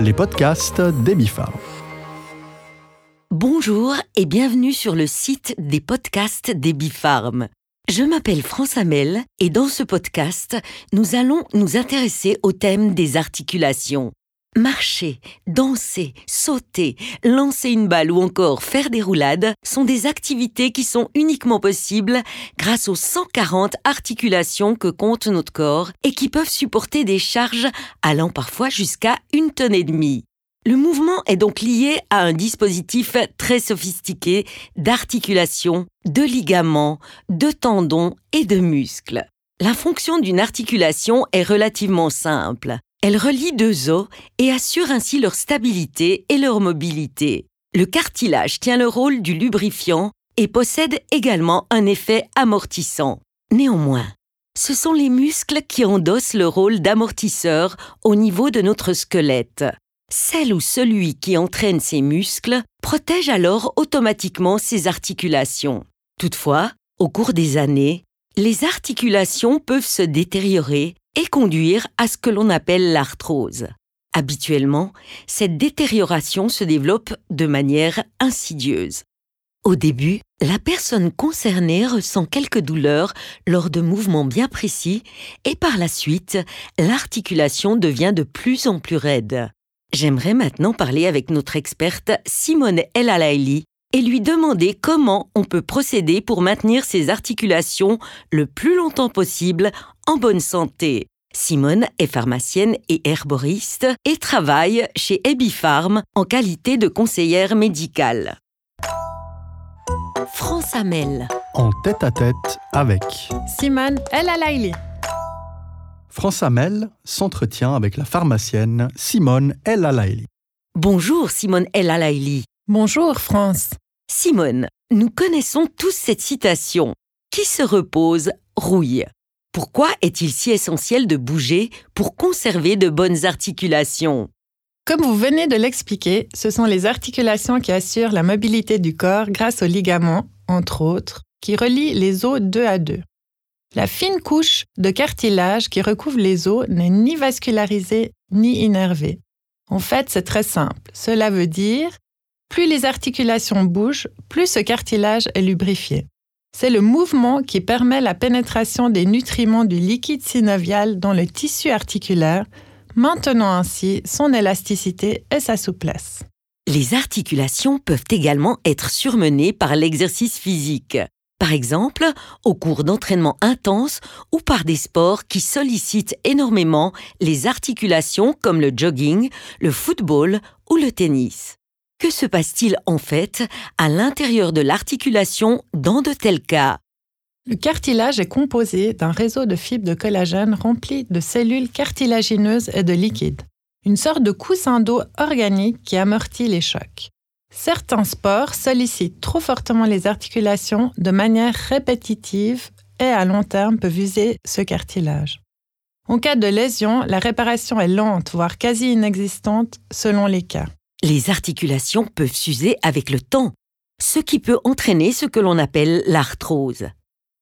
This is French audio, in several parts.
les podcasts d'Ebifarm. Bonjour et bienvenue sur le site des podcasts d'Ebifarm. Je m'appelle France Hamel et dans ce podcast, nous allons nous intéresser au thème des articulations. Marcher, danser, sauter, lancer une balle ou encore faire des roulades sont des activités qui sont uniquement possibles grâce aux 140 articulations que compte notre corps et qui peuvent supporter des charges allant parfois jusqu'à une tonne et demie. Le mouvement est donc lié à un dispositif très sophistiqué d'articulation, de ligaments, de tendons et de muscles. La fonction d'une articulation est relativement simple. Elle relie deux os et assure ainsi leur stabilité et leur mobilité. Le cartilage tient le rôle du lubrifiant et possède également un effet amortissant. Néanmoins, ce sont les muscles qui endossent le rôle d'amortisseur au niveau de notre squelette. Celle ou celui qui entraîne ces muscles protège alors automatiquement ses articulations. Toutefois, au cours des années, les articulations peuvent se détériorer et conduire à ce que l'on appelle l'arthrose. Habituellement, cette détérioration se développe de manière insidieuse. Au début, la personne concernée ressent quelques douleurs lors de mouvements bien précis et par la suite, l'articulation devient de plus en plus raide. J'aimerais maintenant parler avec notre experte Simone El et lui demander comment on peut procéder pour maintenir ses articulations le plus longtemps possible en bonne santé. Simone est pharmacienne et herboriste et travaille chez Ebifarm en qualité de conseillère médicale. France Amel. En tête à tête avec Simone El Alaili. France Hamel s'entretient avec la pharmacienne Simone El Alaili. Bonjour Simone El Alaili. Bonjour France. Simone, nous connaissons tous cette citation. Qui se repose rouille. Pourquoi est-il si essentiel de bouger pour conserver de bonnes articulations? Comme vous venez de l'expliquer, ce sont les articulations qui assurent la mobilité du corps grâce aux ligaments, entre autres, qui relient les os deux à deux. La fine couche de cartilage qui recouvre les os n'est ni vascularisée ni innervée. En fait, c'est très simple. Cela veut dire plus les articulations bougent, plus ce cartilage est lubrifié. C'est le mouvement qui permet la pénétration des nutriments du liquide synovial dans le tissu articulaire, maintenant ainsi son élasticité et sa souplesse. Les articulations peuvent également être surmenées par l'exercice physique. Par exemple, au cours d'entraînements intenses ou par des sports qui sollicitent énormément les articulations comme le jogging, le football ou le tennis. Que se passe-t-il en fait à l'intérieur de l'articulation dans de tels cas? Le cartilage est composé d'un réseau de fibres de collagène rempli de cellules cartilagineuses et de liquide, une sorte de coussin d'eau organique qui amortit les chocs. Certains sports sollicitent trop fortement les articulations de manière répétitive et à long terme peuvent user ce cartilage. En cas de lésion, la réparation est lente, voire quasi inexistante selon les cas les articulations peuvent s'user avec le temps, ce qui peut entraîner ce que l'on appelle l'arthrose.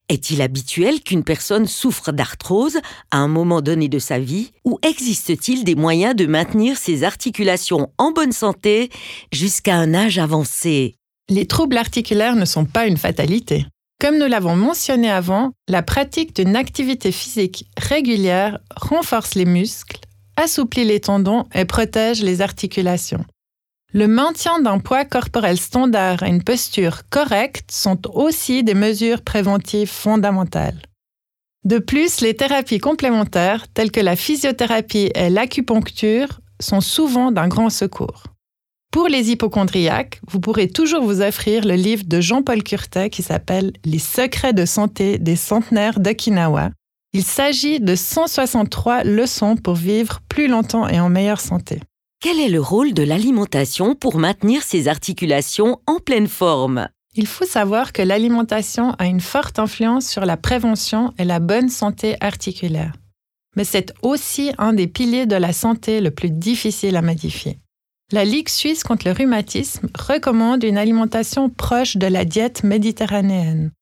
Est-il habituel qu'une personne souffre d'arthrose à un moment donné de sa vie ou existe-t-il des moyens de maintenir ses articulations en bonne santé jusqu'à un âge avancé? Les troubles articulaires ne sont pas une fatalité. Comme nous l'avons mentionné avant, la pratique d'une activité physique régulière renforce les muscles, assouplit les tendons et protège les articulations. Le maintien d'un poids corporel standard et une posture correcte sont aussi des mesures préventives fondamentales. De plus, les thérapies complémentaires, telles que la physiothérapie et l'acupuncture, sont souvent d'un grand secours. Pour les hypochondriaques, vous pourrez toujours vous offrir le livre de Jean-Paul Curtet qui s'appelle Les secrets de santé des centenaires d'Okinawa. Il s'agit de 163 leçons pour vivre plus longtemps et en meilleure santé. Quel est le rôle de l'alimentation pour maintenir ces articulations en pleine forme? Il faut savoir que l'alimentation a une forte influence sur la prévention et la bonne santé articulaire. Mais c'est aussi un des piliers de la santé le plus difficile à modifier. La Ligue suisse contre le rhumatisme recommande une alimentation proche de la diète méditerranéenne.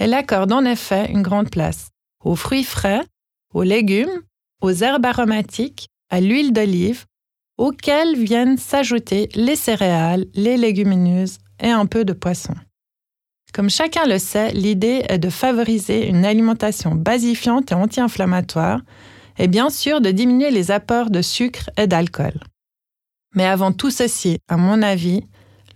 Elle accorde en effet une grande place aux fruits frais, aux légumes, aux herbes aromatiques, à l'huile d'olive, auxquels viennent s'ajouter les céréales, les légumineuses et un peu de poisson. Comme chacun le sait, l'idée est de favoriser une alimentation basifiante et anti-inflammatoire et bien sûr de diminuer les apports de sucre et d'alcool. Mais avant tout ceci, à mon avis,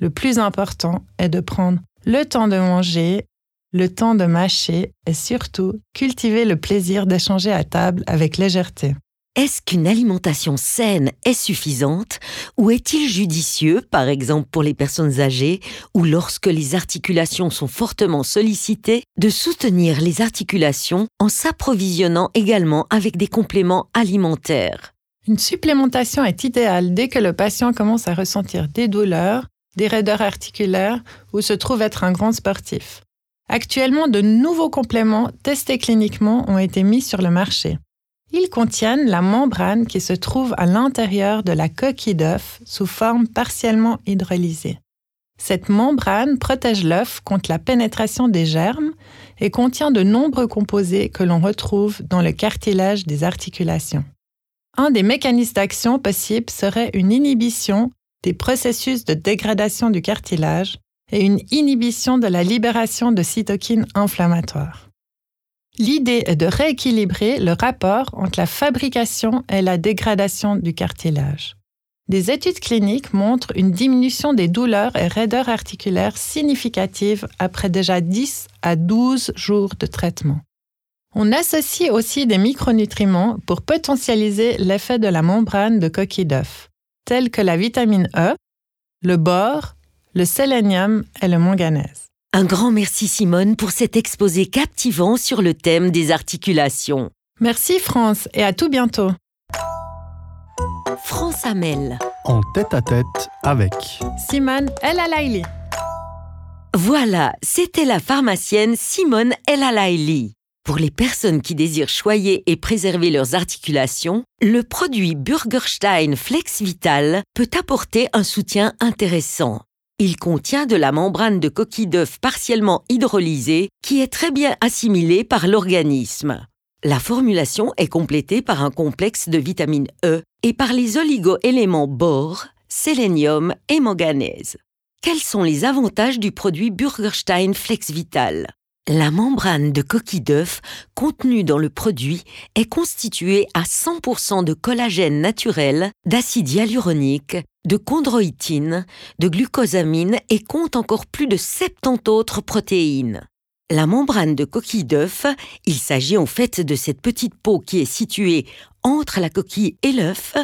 le plus important est de prendre le temps de manger, le temps de mâcher et surtout cultiver le plaisir d'échanger à table avec légèreté. Est-ce qu'une alimentation saine est suffisante ou est-il judicieux, par exemple pour les personnes âgées ou lorsque les articulations sont fortement sollicitées, de soutenir les articulations en s'approvisionnant également avec des compléments alimentaires? Une supplémentation est idéale dès que le patient commence à ressentir des douleurs, des raideurs articulaires ou se trouve être un grand sportif. Actuellement, de nouveaux compléments testés cliniquement ont été mis sur le marché. Ils contiennent la membrane qui se trouve à l'intérieur de la coquille d'œuf sous forme partiellement hydrolysée. Cette membrane protège l'œuf contre la pénétration des germes et contient de nombreux composés que l'on retrouve dans le cartilage des articulations. Un des mécanismes d'action possibles serait une inhibition des processus de dégradation du cartilage et une inhibition de la libération de cytokines inflammatoires. L'idée est de rééquilibrer le rapport entre la fabrication et la dégradation du cartilage. Des études cliniques montrent une diminution des douleurs et raideurs articulaires significatives après déjà 10 à 12 jours de traitement. On associe aussi des micronutriments pour potentialiser l'effet de la membrane de coquille d'œuf, tels que la vitamine E, le bore, le sélénium et le manganèse. Un grand merci Simone pour cet exposé captivant sur le thème des articulations. Merci France et à tout bientôt. France Amel. En tête à tête avec Simone El Alaili. Voilà, c'était la pharmacienne Simone El Alaili. Pour les personnes qui désirent choyer et préserver leurs articulations, le produit Burgerstein Flex Vital peut apporter un soutien intéressant. Il contient de la membrane de coquille d'œuf partiellement hydrolysée qui est très bien assimilée par l'organisme. La formulation est complétée par un complexe de vitamine E et par les oligo-éléments bore, sélénium et manganèse. Quels sont les avantages du produit Burgerstein Flex Vital? La membrane de coquille d'œuf contenue dans le produit est constituée à 100% de collagène naturel, d'acide hyaluronique de chondroïtine, de glucosamine et compte encore plus de 70 autres protéines. La membrane de coquille d'œuf, il s'agit en fait de cette petite peau qui est située entre la coquille et l'œuf,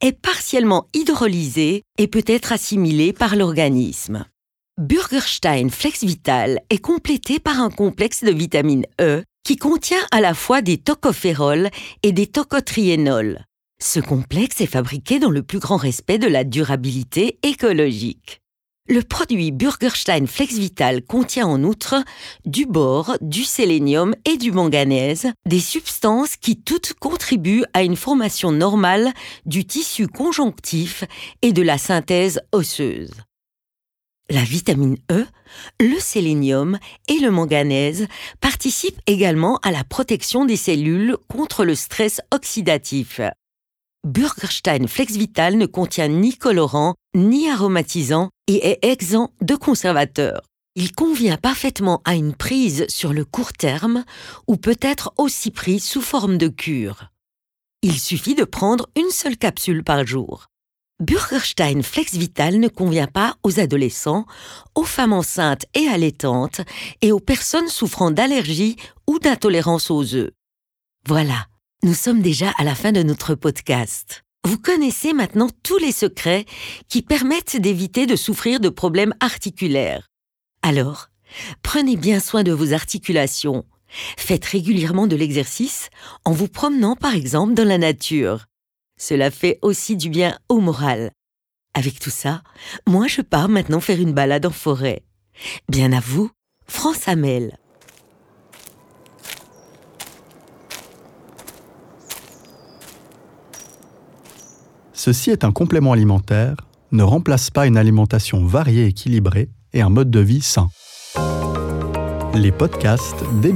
est partiellement hydrolysée et peut être assimilée par l'organisme. Burgerstein Flex Vital est complété par un complexe de vitamine E qui contient à la fois des tocophérols et des tocotriénols. Ce complexe est fabriqué dans le plus grand respect de la durabilité écologique. Le produit Burgerstein Flex Vital contient en outre du bore, du sélénium et du manganèse, des substances qui toutes contribuent à une formation normale du tissu conjonctif et de la synthèse osseuse. La vitamine E, le sélénium et le manganèse participent également à la protection des cellules contre le stress oxydatif. Burgerstein Flex Vital ne contient ni colorant, ni aromatisant et est exempt de conservateurs. Il convient parfaitement à une prise sur le court terme ou peut être aussi pris sous forme de cure. Il suffit de prendre une seule capsule par jour. Burgerstein Flex Vital ne convient pas aux adolescents, aux femmes enceintes et allaitantes et aux personnes souffrant d'allergies ou d'intolérance aux œufs. Voilà, nous sommes déjà à la fin de notre podcast. Vous connaissez maintenant tous les secrets qui permettent d'éviter de souffrir de problèmes articulaires. Alors, prenez bien soin de vos articulations. Faites régulièrement de l'exercice en vous promenant par exemple dans la nature. Cela fait aussi du bien au moral. Avec tout ça, moi je pars maintenant faire une balade en forêt. Bien à vous, France Hamel. Ceci est un complément alimentaire, ne remplace pas une alimentation variée et équilibrée et un mode de vie sain. Les podcasts des.